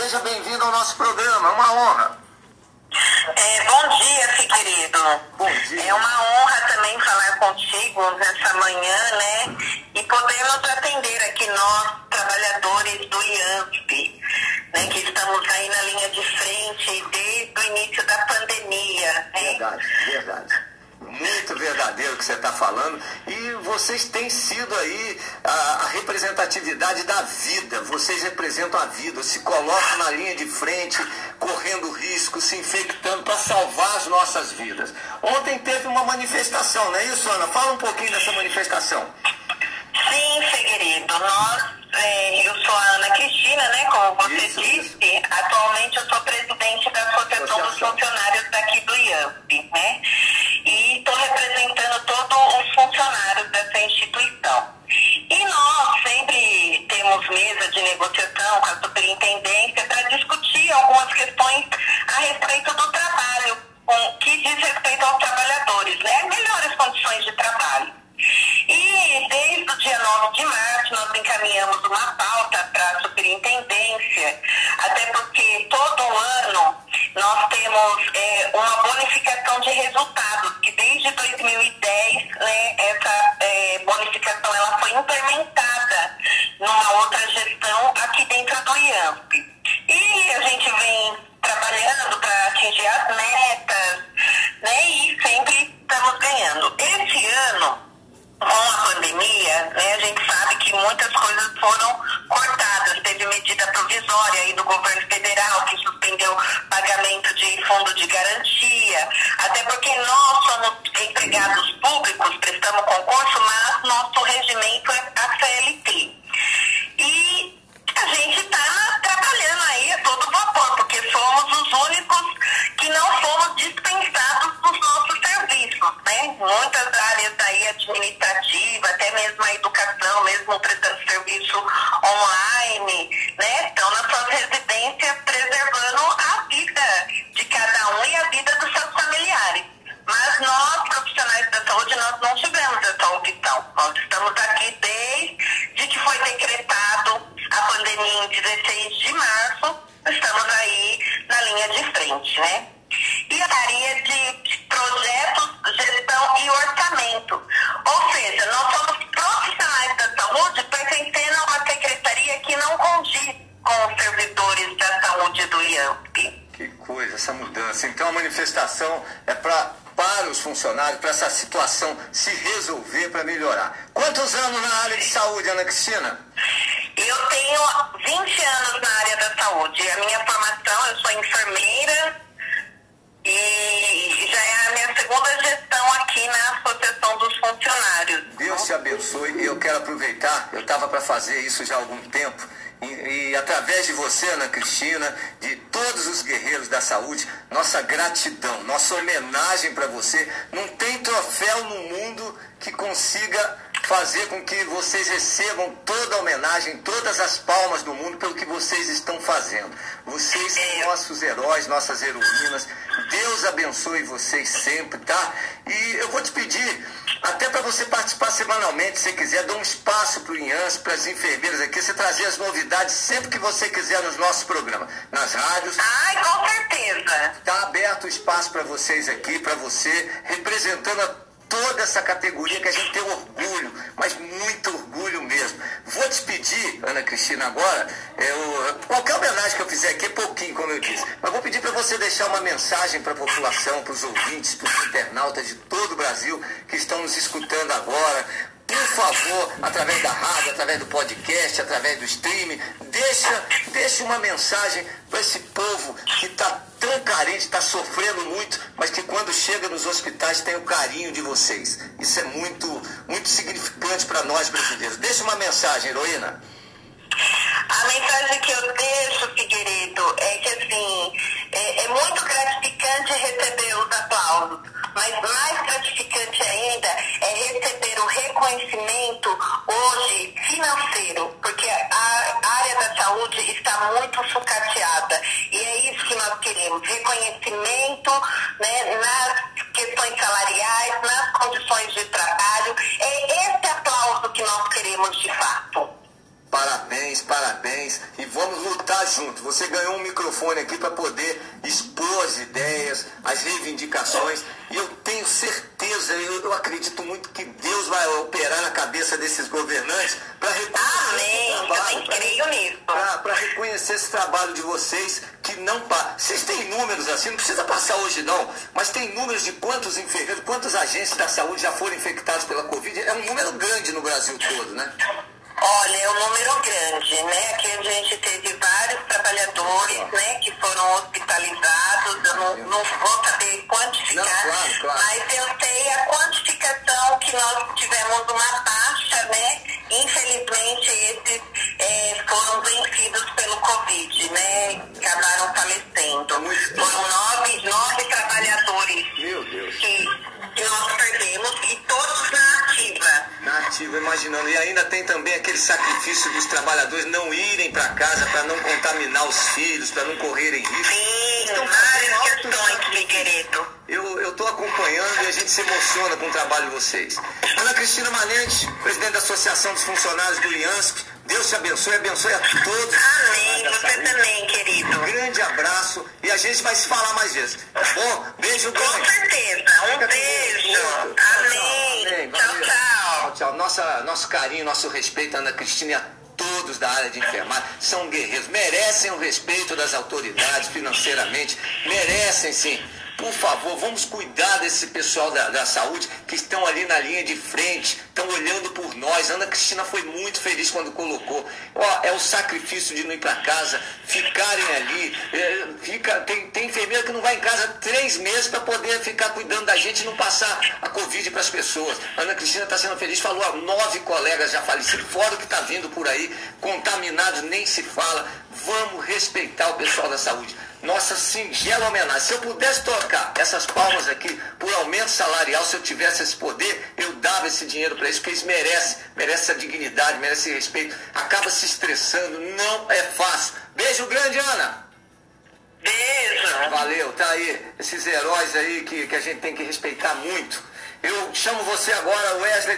Seja bem-vindo ao nosso programa, é uma honra. É, bom dia, Figueiredo. Bom dia. É uma honra também falar contigo nessa manhã, né? E podermos atender aqui nós, trabalhadores do IANSP, né? Que estamos aí na linha de frente desde o início da pandemia. Né? Verdade, verdade. Verdadeiro que você está falando. E vocês têm sido aí a, a, representatividade da vida. Vocês representam a vida, se colocam na linha de frente, correndo risco, se infectando para salvar as nossas vidas. Ontem teve uma manifestação, não é isso, Ana? Fala um pouquinho dessa manifestação. Sim, Figueiredo. Nós, é, eu sou a Ana Cristina, né? Como você Isso, disse, isso. atualmente eu sou presidente da Associação dos Associação. Funcionários daqui do IAMP, né? 9 de março, nós encaminhamos uma pauta para a superintendência, até porque todo ano nós temos é, uma bonificação de resultados, que desde 2013. Foram cortadas. Teve medida provisória aí do governo federal que suspendeu pagamento de fundo de garantia, até porque nós somos empregados públicos, prestamos concurso, mas nosso regimento é a CLT. E a gente está trabalhando aí a todo vapor, porque somos os únicos que não fomos dispensados dos nossos serviços, né? Muitas áreas aí administrativas, até mesmo a educação, mesmo prestando serviço online, né? Estão nas suas residências preservando a vida de cada um e a vida dos seus familiares. Mas nós, profissionais da saúde, nós não tivemos essa opção. Nós estamos aqui desde que foi decretado a pandemia em 16 de março, estamos aí na linha de frente, né? E a área de projetos, gestão e orçamento. Ou seja, nós que não condiz com os servidores da saúde do IAMP. Que coisa, essa mudança. Então a manifestação é pra, para os funcionários, para essa situação se resolver, para melhorar. Quantos anos na área de saúde, Ana Cristina? Eu tenho 20 anos na área da saúde. A minha formação, eu sou enfermeira e já é a minha segunda te abençoe. E eu quero aproveitar, eu estava para fazer isso já há algum tempo. E, e através de você, Ana Cristina, de todos os guerreiros da saúde, nossa gratidão, nossa homenagem para você. Não tem troféu no mundo que consiga fazer com que vocês recebam toda a homenagem, todas as palmas do mundo pelo que vocês estão fazendo. Vocês são nossos heróis, nossas heroínas. Deus abençoe vocês sempre, tá? E eu vou te pedir, até para você participar semanalmente, se quiser, dá um espaço para o IANS, para as enfermeiras aqui, você trazer as novidades sempre que você quiser nos nossos programas, nas rádios. Ai, com certeza. Está aberto o espaço para vocês aqui, para você, representando a toda essa categoria que a gente tem orgulho, mas muito orgulho mesmo. Pedir, Ana Cristina, agora, eu, qualquer homenagem que eu fizer aqui é pouquinho, como eu disse, mas vou pedir para você deixar uma mensagem para a população, para os ouvintes, para os internautas de todo o Brasil que estão nos escutando agora. Por favor, através da rádio, através do podcast, através do streaming, deixa, deixa uma mensagem para esse povo que está tão carente, está sofrendo muito, mas que quando chega nos hospitais tem o carinho de vocês. Isso é muito, muito significante para nós brasileiros. Deixa uma mensagem, heroína. A mensagem que eu deixo, Figueiredo, é que assim, é, é muito gratificante receber os aplausos, mas mais gratificante ainda é receber o reconhecimento hoje financeiro, porque a área da saúde está muito sucateada e é isso que nós queremos, reconhecimento né, nas questões salariais, lutar junto. Você ganhou um microfone aqui para poder expor as ideias, as reivindicações. E eu tenho certeza, eu, eu, acredito muito que Deus vai operar na cabeça desses governantes para reconhecer Para reconhecer esse trabalho de vocês que não Vocês têm números assim, não precisa passar hoje não, mas tem números de quantos enfermeiros, quantos agentes da saúde já foram infectados pela Covid. É um número grande no Brasil todo, né? Olha, é um número grande, né? Aqui a gente teve vários trabalhadores, né, que foram hospitalizados. Eu não, não vou saber quantificar, não, claro, claro. mas eu sei a quantificação que nós tivemos uma taxa, né? Infelizmente, esses é, foram vencidos pelo Covid, né? Acabaram ainda tem também aquele sacrifício dos trabalhadores não irem para casa para não contaminar os filhos, para não correrem risco. Sim, então, várias questões, Figueiredo. Eu estou acompanhando e a gente se emociona com o trabalho de vocês. Ana Cristina Manente, presidente da Associação dos Funcionários do IANSP, Deus te abençoe, abençoe a todos. Amém, você também, querido. Um grande abraço e a gente vai se falar mais vezes. Tá bom? Beijo grande. Com certeza, um beijo. Amém. Amém. Tchau, tchau. Tchau, tchau. Nossa, nosso carinho, nosso respeito, Ana Cristina e a todos da área de enfermagem são guerreiros, merecem o respeito das autoridades financeiramente, merecem sim por favor, vamos cuidar desse pessoal da, da saúde que estão ali na linha de frente, estão olhando por nós. Ana Cristina foi muito feliz quando colocou. Ó, é o sacrifício de não ir para casa, ficarem ali. É, fica, tem, tem enfermeira que não vai em casa três meses para poder ficar cuidando da gente e não passar a Covid para as pessoas. Ana Cristina está sendo feliz, falou, ó, nove colegas já falecidos, fora o que está vindo por aí, contaminados, nem se fala. Vamos respeitar o pessoal da saúde nossa singela homenagem. Se eu pudesse tocar essas palmas aqui por aumento salarial, se eu tivesse esse poder, eu dava esse dinheiro para eles, porque eles merecem, merecem essa dignidade, merecem respeito. Acaba se estressando, não é fácil. Beijo grande, Ana. Beijo. Valeu, tá aí. Esses heróis aí que, que a gente tem que respeitar muito. Eu chamo você agora, Wesley.